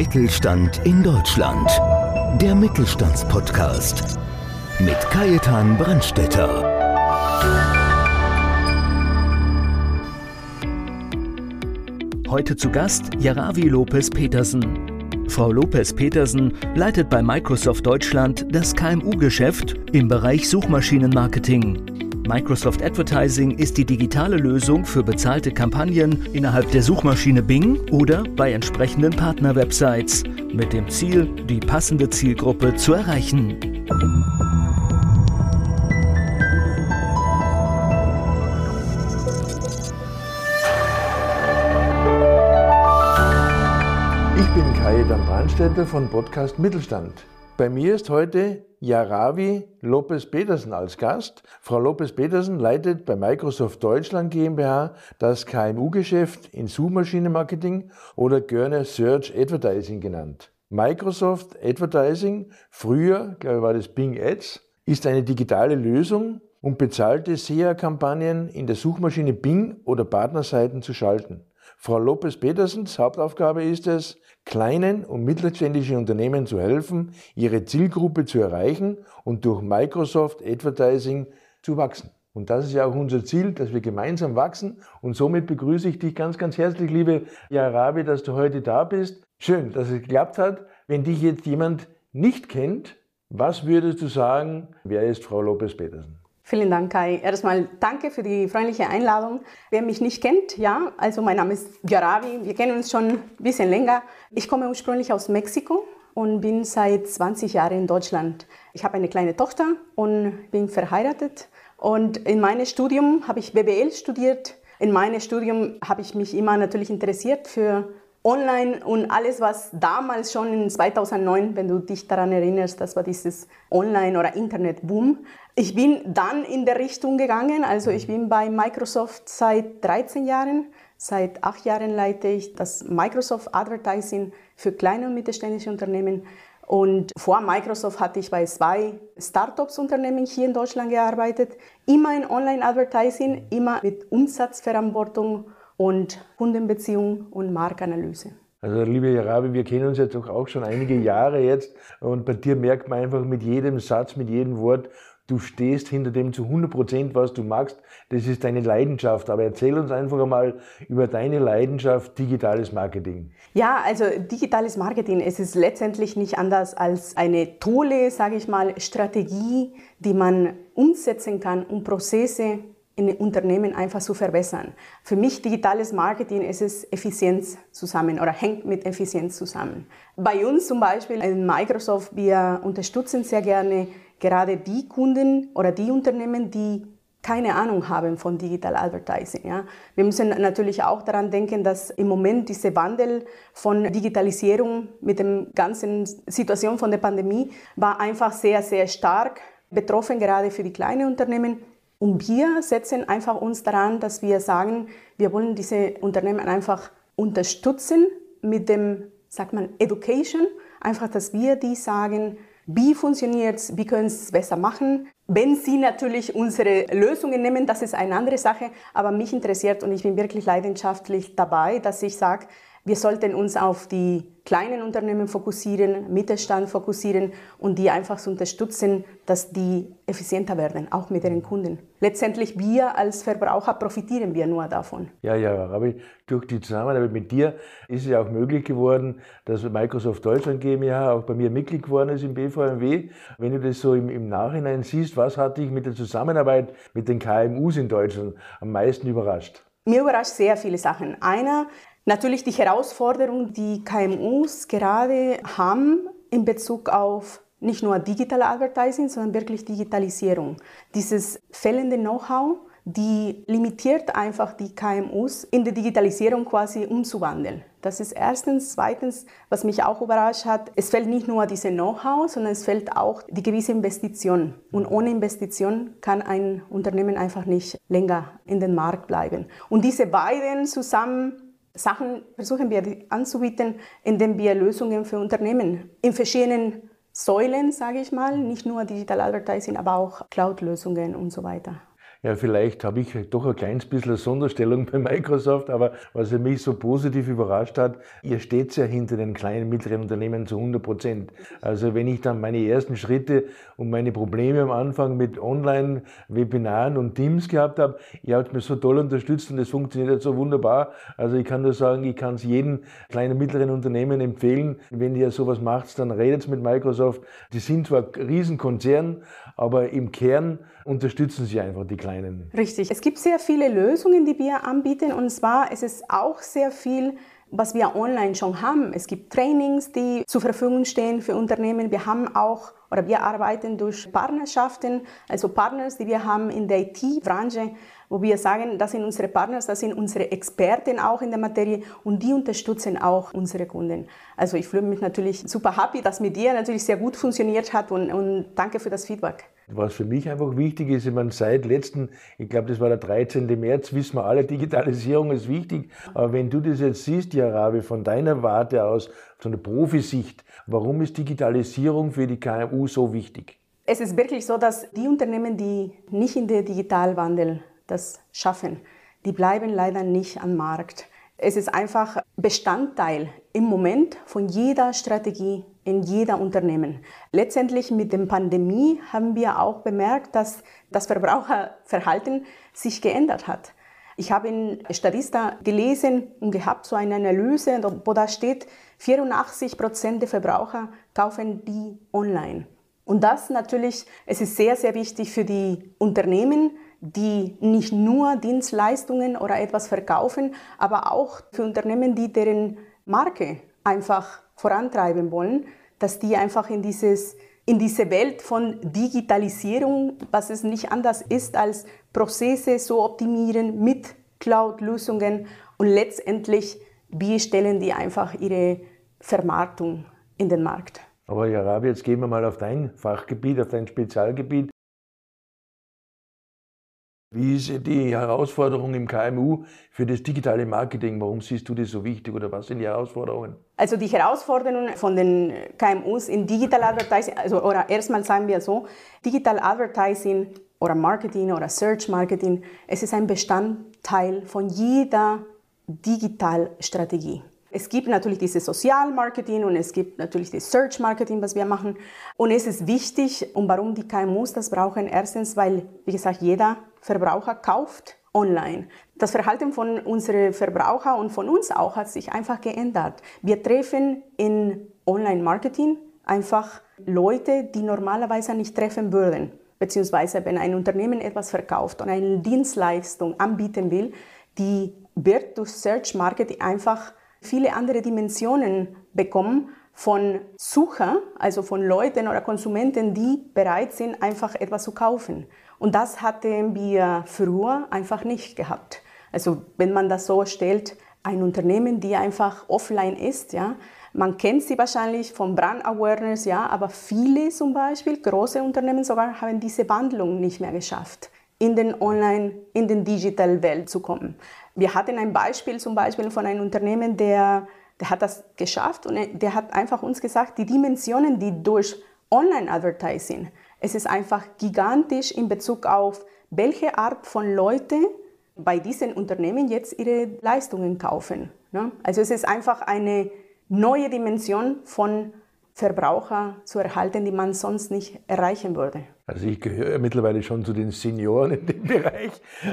Mittelstand in Deutschland. Der Mittelstandspodcast mit Kajetan Brandstetter. Heute zu Gast Jaravi Lopez Petersen. Frau Lopez Petersen leitet bei Microsoft Deutschland das KMU-Geschäft im Bereich Suchmaschinenmarketing. Microsoft Advertising ist die digitale Lösung für bezahlte Kampagnen innerhalb der Suchmaschine Bing oder bei entsprechenden Partnerwebsites mit dem Ziel, die passende Zielgruppe zu erreichen. Ich bin Kai Brandstätter von Podcast Mittelstand. Bei mir ist heute Jaravi Lopez-Petersen als Gast. Frau Lopez-Petersen leitet bei Microsoft Deutschland GmbH das KMU-Geschäft in Suchmaschinenmarketing oder gerne Search Advertising genannt. Microsoft Advertising, früher, glaube ich, war das Bing Ads, ist eine digitale Lösung, um bezahlte SEA-Kampagnen in der Suchmaschine Bing oder Partnerseiten zu schalten. Frau Lopez-Petersens Hauptaufgabe ist es, kleinen und mittelständischen Unternehmen zu helfen, ihre Zielgruppe zu erreichen und durch Microsoft Advertising zu wachsen. Und das ist ja auch unser Ziel, dass wir gemeinsam wachsen. Und somit begrüße ich dich ganz, ganz herzlich, liebe Jarabi, dass du heute da bist. Schön, dass es geklappt hat. Wenn dich jetzt jemand nicht kennt, was würdest du sagen, wer ist Frau Lopez-Petersen? Vielen Dank, Kai. Erstmal danke für die freundliche Einladung. Wer mich nicht kennt, ja, also mein Name ist Jaravi. Wir kennen uns schon ein bisschen länger. Ich komme ursprünglich aus Mexiko und bin seit 20 Jahren in Deutschland. Ich habe eine kleine Tochter und bin verheiratet. Und in meinem Studium habe ich BWL studiert. In meinem Studium habe ich mich immer natürlich interessiert für Online und alles, was damals schon in 2009, wenn du dich daran erinnerst, das war dieses Online- oder Internet-Boom. Ich bin dann in der Richtung gegangen, also ich bin bei Microsoft seit 13 Jahren. Seit acht Jahren leite ich das Microsoft Advertising für kleine und mittelständische Unternehmen. Und vor Microsoft hatte ich bei zwei Startups-Unternehmen hier in Deutschland gearbeitet. Immer in Online-Advertising, immer mit Umsatzverantwortung und Kundenbeziehung und Marktanalyse. Also liebe Jarabi, wir kennen uns jetzt auch schon einige Jahre jetzt und bei dir merkt man einfach mit jedem Satz, mit jedem Wort, du stehst hinter dem zu 100 Prozent, was du magst. Das ist deine Leidenschaft. Aber erzähl uns einfach einmal über deine Leidenschaft digitales Marketing. Ja, also digitales Marketing, es ist letztendlich nicht anders als eine tolle, sage ich mal, Strategie, die man umsetzen kann, um Prozesse in Unternehmen einfach zu verbessern. Für mich digitales Marketing ist es Effizienz zusammen oder hängt mit Effizienz zusammen. Bei uns zum Beispiel in Microsoft, wir unterstützen sehr gerne gerade die Kunden oder die Unternehmen, die keine Ahnung haben von Digital Advertising. Ja. Wir müssen natürlich auch daran denken, dass im Moment diese Wandel von Digitalisierung mit der ganzen Situation von der Pandemie war einfach sehr, sehr stark betroffen, gerade für die kleinen Unternehmen. Und wir setzen einfach uns daran, dass wir sagen, wir wollen diese Unternehmen einfach unterstützen mit dem, sagt man, Education. Einfach, dass wir die sagen, wie funktioniert es, wie können sie es besser machen. Wenn Sie natürlich unsere Lösungen nehmen, das ist eine andere Sache, aber mich interessiert und ich bin wirklich leidenschaftlich dabei, dass ich sage, wir sollten uns auf die kleinen Unternehmen fokussieren, Mittelstand fokussieren und die einfach zu unterstützen, dass die effizienter werden, auch mit ihren Kunden. Letztendlich wir als Verbraucher profitieren wir nur davon. Ja, ja, aber durch die Zusammenarbeit mit dir ist es ja auch möglich geworden, dass Microsoft Deutschland GmbH auch bei mir Mitglied geworden ist im BVMW. Wenn du das so im, im Nachhinein siehst, was hat dich mit der Zusammenarbeit mit den KMUs in Deutschland am meisten überrascht? Mir überrascht sehr viele Sachen. Einer, Natürlich die Herausforderung, die KMUs gerade haben in Bezug auf nicht nur Digital Advertising, sondern wirklich Digitalisierung. Dieses fehlende Know-how, die limitiert einfach die KMUs in der Digitalisierung quasi umzuwandeln. Das ist erstens. Zweitens, was mich auch überrascht hat, es fehlt nicht nur diese Know-how, sondern es fehlt auch die gewisse Investition. Und ohne Investition kann ein Unternehmen einfach nicht länger in den Markt bleiben. Und diese beiden zusammen Sachen versuchen wir anzubieten, indem wir Lösungen für Unternehmen in verschiedenen Säulen, sage ich mal, nicht nur Digital Advertising, aber auch Cloud-Lösungen und so weiter. Ja, vielleicht habe ich doch ein kleines bisschen eine Sonderstellung bei Microsoft, aber was mich so positiv überrascht hat, ihr steht ja hinter den kleinen, mittleren Unternehmen zu 100 Prozent. Also wenn ich dann meine ersten Schritte und meine Probleme am Anfang mit Online-Webinaren und Teams gehabt habe, ihr habt mich so toll unterstützt und es funktioniert so wunderbar. Also ich kann nur sagen, ich kann es jedem kleinen, mittleren Unternehmen empfehlen, wenn ihr sowas macht, dann redet mit Microsoft. Die sind zwar Riesenkonzern, aber im Kern unterstützen sie einfach die Kleinen. Richtig. Es gibt sehr viele Lösungen, die wir anbieten und zwar ist es auch sehr viel was wir online schon haben. Es gibt Trainings, die zur Verfügung stehen für Unternehmen. Wir haben auch oder wir arbeiten durch Partnerschaften, also Partners, die wir haben in der IT-Branche, wo wir sagen, das sind unsere Partners, das sind unsere Experten auch in der Materie und die unterstützen auch unsere Kunden. Also ich fühle mich natürlich super happy, dass mit dir natürlich sehr gut funktioniert hat und, und danke für das Feedback. Was für mich einfach wichtig ist, ich meine, seit letzten, ich glaube, das war der 13. März, wissen wir alle, Digitalisierung ist wichtig. Aber wenn du das jetzt siehst, Jarabe, von deiner Warte aus, von der Profisicht, warum ist Digitalisierung für die KMU so wichtig? Es ist wirklich so, dass die Unternehmen, die nicht in der Digitalwandel das schaffen, die bleiben leider nicht am Markt. Es ist einfach Bestandteil im Moment von jeder Strategie in jeder Unternehmen. Letztendlich mit der Pandemie haben wir auch bemerkt, dass das Verbraucherverhalten sich geändert hat. Ich habe in Statista gelesen und gehabt so eine Analyse, wo da steht, 84 Prozent der Verbraucher kaufen die online. Und das natürlich, es ist sehr, sehr wichtig für die Unternehmen, die nicht nur Dienstleistungen oder etwas verkaufen, aber auch für Unternehmen, die deren Marke einfach vorantreiben wollen, dass die einfach in dieses in diese Welt von Digitalisierung, was es nicht anders ist als Prozesse so optimieren mit Cloud-Lösungen und letztendlich wie stellen die einfach ihre Vermarktung in den Markt. Aber Jarabi, jetzt gehen wir mal auf dein Fachgebiet, auf dein Spezialgebiet. Wie ist die Herausforderung im KMU für das digitale Marketing? Warum siehst du das so wichtig oder was sind die Herausforderungen? Also die Herausforderungen von den KMUs in Digital Advertising, also oder erstmal sagen wir so, Digital Advertising oder Marketing oder Search Marketing, es ist ein Bestandteil von jeder Digitalstrategie. Es gibt natürlich dieses Sozialmarketing und es gibt natürlich das Search Marketing, was wir machen. Und es ist wichtig, und warum die KMUs das brauchen, erstens, weil, wie gesagt, jeder Verbraucher kauft online. Das Verhalten von unseren Verbrauchern und von uns auch hat sich einfach geändert. Wir treffen in Online-Marketing einfach Leute, die normalerweise nicht treffen würden. Beziehungsweise wenn ein Unternehmen etwas verkauft und eine Dienstleistung anbieten will, die wird durch Search Marketing einfach viele andere Dimensionen bekommen von Sucher, also von Leuten oder Konsumenten, die bereit sind, einfach etwas zu kaufen. Und das hatten wir früher einfach nicht gehabt. Also wenn man das so stellt, ein Unternehmen, die einfach offline ist, ja, man kennt sie wahrscheinlich von Brand Awareness, ja, aber viele zum Beispiel, große Unternehmen sogar, haben diese Wandlung nicht mehr geschafft, in den Online, in den Digital Welt zu kommen. Wir hatten ein Beispiel zum Beispiel von einem Unternehmen, der, der hat das geschafft und der hat einfach uns gesagt, die Dimensionen, die durch Online-Advertising, es ist einfach gigantisch in Bezug auf welche Art von Leuten bei diesen Unternehmen jetzt ihre Leistungen kaufen. Ne? Also es ist einfach eine neue Dimension von Verbraucher zu erhalten, die man sonst nicht erreichen würde. Also ich gehöre mittlerweile schon zu den Senioren in dem Bereich.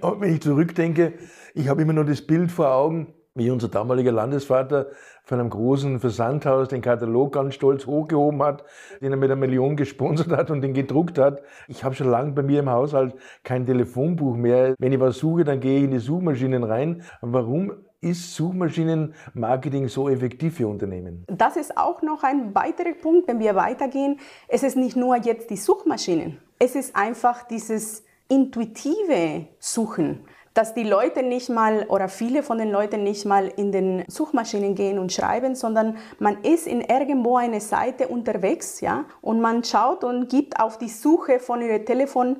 Und wenn ich zurückdenke, ich habe immer nur das Bild vor Augen, wie unser damaliger Landesvater von einem großen Versandhaus den Katalog ganz stolz hochgehoben hat, den er mit einer Million gesponsert hat und den gedruckt hat. Ich habe schon lange bei mir im Haushalt kein Telefonbuch mehr. Wenn ich was suche, dann gehe ich in die Suchmaschinen rein. Warum ist Suchmaschinenmarketing so effektiv für Unternehmen? Das ist auch noch ein weiterer Punkt, wenn wir weitergehen. Es ist nicht nur jetzt die Suchmaschinen. Es ist einfach dieses intuitive Suchen dass die Leute nicht mal oder viele von den Leuten nicht mal in den Suchmaschinen gehen und schreiben, sondern man ist in irgendwo eine Seite unterwegs, ja, und man schaut und gibt auf die Suche von ihrem Telefon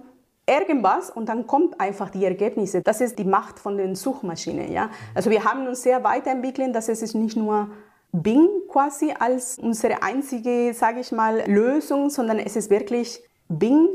irgendwas und dann kommt einfach die Ergebnisse. Das ist die Macht von den Suchmaschinen, ja. Also wir haben uns sehr weiterentwickelt, dass es ist nicht nur Bing quasi als unsere einzige, sage ich mal, Lösung, sondern es ist wirklich Bing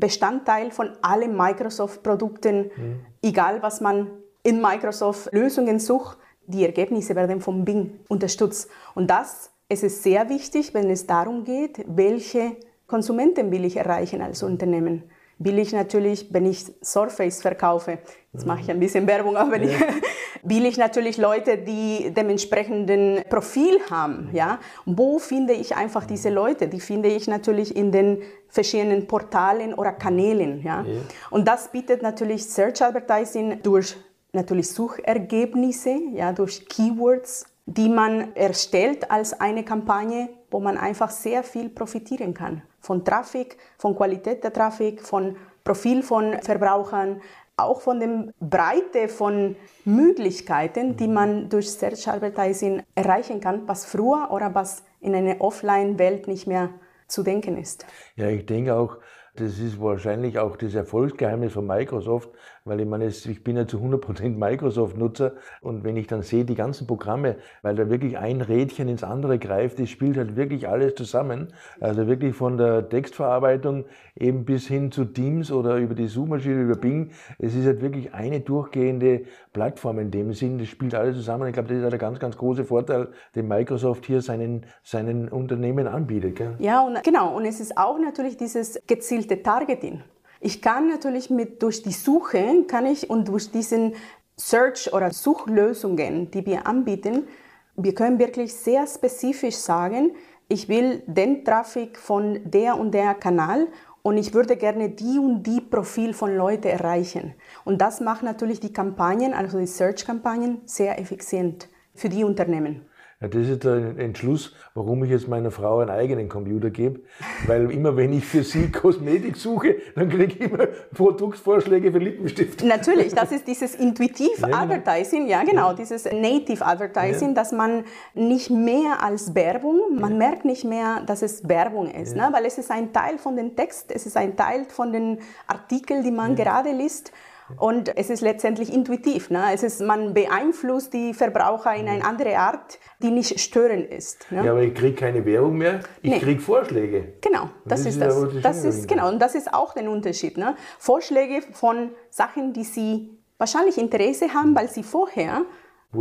Bestandteil von allen Microsoft-Produkten, mhm. egal was man in Microsoft Lösungen sucht, die Ergebnisse werden vom Bing unterstützt. Und das es ist sehr wichtig, wenn es darum geht, welche Konsumenten will ich erreichen als Unternehmen. Will ich natürlich, wenn ich Surface verkaufe, jetzt mache ich ein bisschen Werbung, aber ja. will ich natürlich Leute, die dementsprechenden Profil haben. Ja? Wo finde ich einfach diese Leute? Die finde ich natürlich in den verschiedenen Portalen oder Kanälen. Ja? ja. Und das bietet natürlich Search Advertising durch natürlich Suchergebnisse, ja, durch Keywords die man erstellt als eine Kampagne, wo man einfach sehr viel profitieren kann. Von Traffic, von Qualität der Traffic, von Profil von Verbrauchern, auch von der Breite von Möglichkeiten, die man durch Search Advertising erreichen kann, was früher oder was in einer Offline-Welt nicht mehr zu denken ist. Ja, ich denke auch, das ist wahrscheinlich auch das Erfolgsgeheimnis von Microsoft, weil ich meine, ich bin ja zu 100% Microsoft-Nutzer und wenn ich dann sehe, die ganzen Programme, weil da wirklich ein Rädchen ins andere greift, das spielt halt wirklich alles zusammen. Also wirklich von der Textverarbeitung eben bis hin zu Teams oder über die Suchmaschine, über Bing. Es ist halt wirklich eine durchgehende Plattform in dem Sinn, das spielt alles zusammen. Ich glaube, das ist halt der ganz, ganz große Vorteil, den Microsoft hier seinen, seinen Unternehmen anbietet. Gell? Ja, und genau. Und es ist auch natürlich dieses gezielte Targeting. Ich kann natürlich mit, durch die Suche kann ich und durch diesen Search oder Suchlösungen, die wir anbieten, wir können wirklich sehr spezifisch sagen, ich will den Traffic von der und der Kanal und ich würde gerne die und die Profil von Leuten erreichen. Und das macht natürlich die Kampagnen, also die Search-Kampagnen, sehr effizient für die Unternehmen. Ja, das ist der Entschluss, warum ich jetzt meiner Frau einen eigenen Computer gebe. Weil immer wenn ich für sie Kosmetik suche, dann kriege ich immer Produktvorschläge für Lippenstift. Natürlich, das ist dieses Intuitive ja, genau. Advertising, ja genau, ja. dieses Native Advertising, dass man nicht mehr als Werbung, man merkt nicht mehr, dass es Werbung ist, ne? weil es ist ein Teil von dem Text, es ist ein Teil von den Artikeln, die man gerade liest. Und es ist letztendlich intuitiv. Ne? Es ist, man beeinflusst die Verbraucher in eine andere Art, die nicht störend ist. Ne? Ja, aber ich kriege keine Werbung mehr, ich nee. kriege Vorschläge. Genau, das, das ist das. das, ist, genau, und das ist auch der Unterschied. Ne? Vorschläge von Sachen, die Sie wahrscheinlich Interesse haben, weil Sie vorher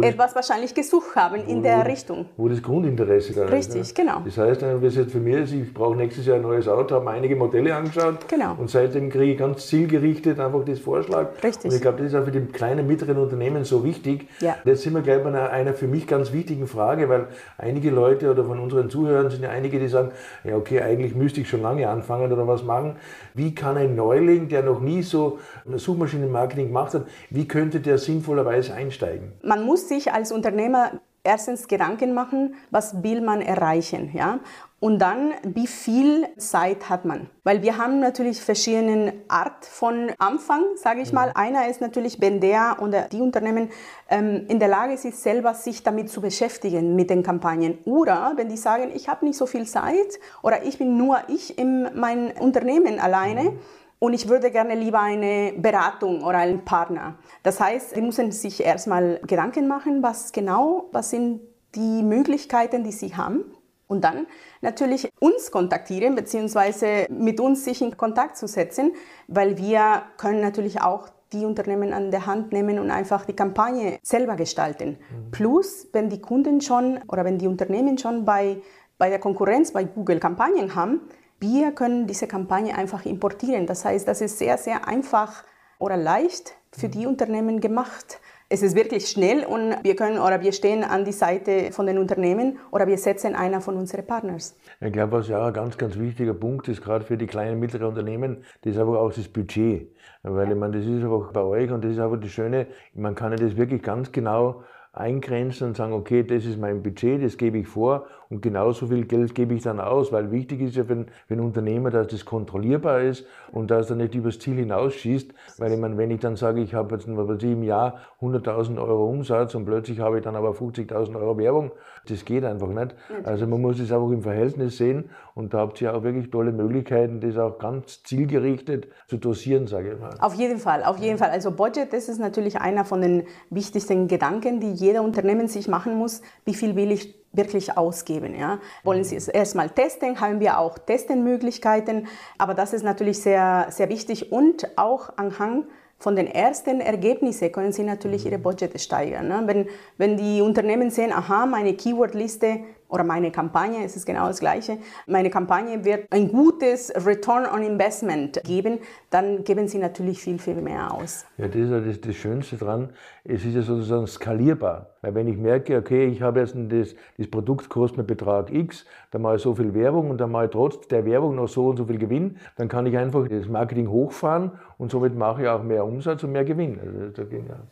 etwas wahrscheinlich gesucht haben in der Richtung. Wo das Grundinteresse da Richtig, ist. Richtig, ne? genau. Das heißt, wenn es jetzt für mich ist, ich brauche nächstes Jahr ein neues Auto, habe mir einige Modelle angeschaut genau. und seitdem kriege ich ganz zielgerichtet einfach das Vorschlag. Richtig. Und ich glaube, das ist auch für die kleinen, mittleren Unternehmen so wichtig. Ja. Jetzt sind wir gleich bei einer, einer für mich ganz wichtigen Frage, weil einige Leute oder von unseren Zuhörern sind ja einige, die sagen, ja okay, eigentlich müsste ich schon lange anfangen oder was machen. Wie kann ein Neuling, der noch nie so Suchmaschinenmarketing gemacht hat, wie könnte der sinnvollerweise einsteigen? Man muss sich als Unternehmer erstens Gedanken machen, was will man erreichen, ja? Und dann, wie viel Zeit hat man? Weil wir haben natürlich verschiedene Art von Anfang, sage ich mal. Einer ist natürlich, wenn der oder die Unternehmen ähm, in der Lage sind, selber sich damit zu beschäftigen mit den Kampagnen. Oder wenn die sagen, ich habe nicht so viel Zeit oder ich bin nur ich in meinem Unternehmen alleine. Und ich würde gerne lieber eine Beratung oder einen Partner. Das heißt, sie müssen sich erstmal Gedanken machen, was genau, was sind die Möglichkeiten, die sie haben. Und dann natürlich uns kontaktieren, beziehungsweise mit uns sich in Kontakt zu setzen, weil wir können natürlich auch die Unternehmen an der Hand nehmen und einfach die Kampagne selber gestalten. Mhm. Plus, wenn die Kunden schon oder wenn die Unternehmen schon bei, bei der Konkurrenz, bei Google Kampagnen haben, wir können diese Kampagne einfach importieren. Das heißt, das ist sehr, sehr einfach oder leicht für die Unternehmen gemacht. Es ist wirklich schnell und wir können oder wir stehen an die Seite von den Unternehmen oder wir setzen einer von unseren Partners. Ich glaube, was ja ein ganz, ganz wichtiger Punkt ist, gerade für die kleinen und mittleren Unternehmen, das ist aber auch das Budget. Weil ich meine, das ist einfach bei euch und das ist aber das Schöne, man kann ja das wirklich ganz genau eingrenzen und sagen, okay, das ist mein Budget, das gebe ich vor und genauso viel Geld gebe ich dann aus, weil wichtig ist ja für, für einen Unternehmer, dass das kontrollierbar ist und dass er nicht übers Ziel hinausschießt, weil ich meine, wenn ich dann sage, ich habe jetzt was ich, im Jahr 100.000 Euro Umsatz und plötzlich habe ich dann aber 50.000 Euro Werbung, das geht einfach nicht. Also man muss es einfach im Verhältnis sehen und da habt ihr auch wirklich tolle Möglichkeiten, das auch ganz zielgerichtet zu dosieren, sage ich mal. Auf jeden Fall, auf jeden Fall. Also Budget, das ist natürlich einer von den wichtigsten Gedanken, die jeder Unternehmen sich machen muss. Wie viel will ich wirklich ausgeben. Ja? Wollen Sie es erstmal testen, haben wir auch Testenmöglichkeiten, aber das ist natürlich sehr, sehr wichtig und auch anhand von den ersten Ergebnissen können Sie natürlich Ihre Budgets steigern. Ne? Wenn, wenn die Unternehmen sehen, aha, meine Keywordliste oder meine Kampagne, es ist genau das Gleiche, meine Kampagne wird ein gutes Return on Investment geben, dann geben Sie natürlich viel, viel mehr aus. Ja, das ist ja das, das Schönste dran. Es ist ja sozusagen skalierbar. Weil wenn ich merke, okay, ich habe jetzt das, das Produkt kostet mir Betrag X, dann mache ich so viel Werbung und dann mache ich trotz der Werbung noch so und so viel Gewinn, dann kann ich einfach das Marketing hochfahren und somit mache ich auch mehr Umsatz und mehr Gewinn. Also,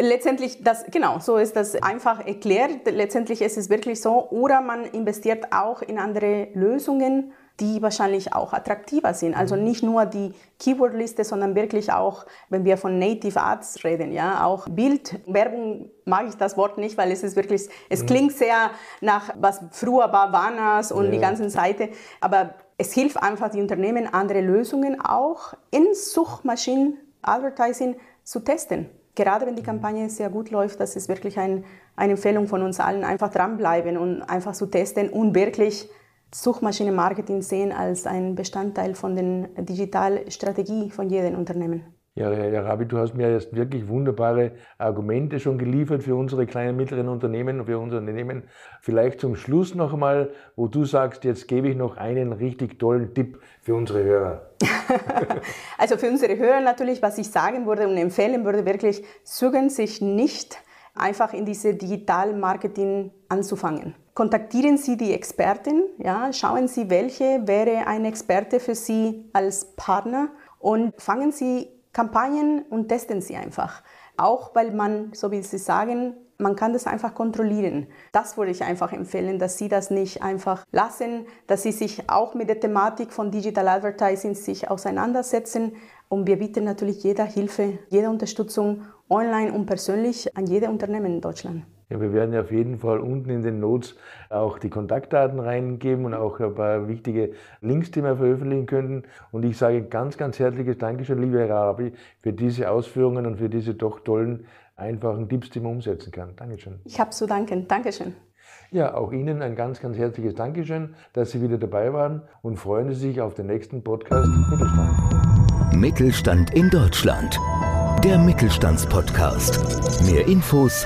Letztendlich, das, genau, so ist das einfach erklärt. Letztendlich ist es wirklich so, oder man investiert auch in andere Lösungen, die wahrscheinlich auch attraktiver sind. Also mhm. nicht nur die Keywordliste, sondern wirklich auch, wenn wir von Native Ads reden, ja, auch Bildwerbung mag ich das Wort nicht, weil es ist wirklich, es mhm. klingt sehr nach, was früher war, Warners und ja. die ganzen Seite, aber es hilft einfach die Unternehmen, andere Lösungen auch in Suchmaschinen Advertising zu testen. Gerade wenn die. Kampagne sehr gut läuft, das ist wirklich ein, eine Empfehlung von uns allen, einfach dranbleiben und einfach zu testen und wirklich Suchmaschinenmarketing sehen als ein Bestandteil von der Digitalstrategie von jedem Unternehmen. Ja, Herr Rabi, du hast mir jetzt wirklich wunderbare Argumente schon geliefert für unsere kleinen und mittleren Unternehmen, für unser Unternehmen. Vielleicht zum Schluss noch einmal, wo du sagst, jetzt gebe ich noch einen richtig tollen Tipp für unsere Hörer. also für unsere Hörer natürlich, was ich sagen würde und empfehlen würde, wirklich, zögern sich nicht einfach in diese Digital-Marketing anzufangen. Kontaktieren Sie die Expertin, ja, schauen Sie, welche wäre ein Experte für Sie als Partner und fangen Sie Kampagnen und testen Sie einfach. Auch weil man, so wie Sie sagen, man kann das einfach kontrollieren. Das würde ich einfach empfehlen, dass Sie das nicht einfach lassen, dass Sie sich auch mit der Thematik von Digital Advertising sich auseinandersetzen. Und wir bieten natürlich jeder Hilfe, jede Unterstützung online und persönlich an jede Unternehmen in Deutschland. Ja, wir werden ja auf jeden Fall unten in den Notes auch die Kontaktdaten reingeben und auch ein paar wichtige Links, die wir veröffentlichen könnten. Und ich sage ganz, ganz herzliches Dankeschön, liebe Herr Arabi, für diese Ausführungen und für diese doch tollen, einfachen Tipps, die man umsetzen kann. Dankeschön. Ich habe zu danken. Dankeschön. Ja, auch Ihnen ein ganz, ganz herzliches Dankeschön, dass Sie wieder dabei waren und freuen Sie sich auf den nächsten Podcast Mittelstand. Mittelstand in Deutschland. Der Mittelstandspodcast. Mehr Infos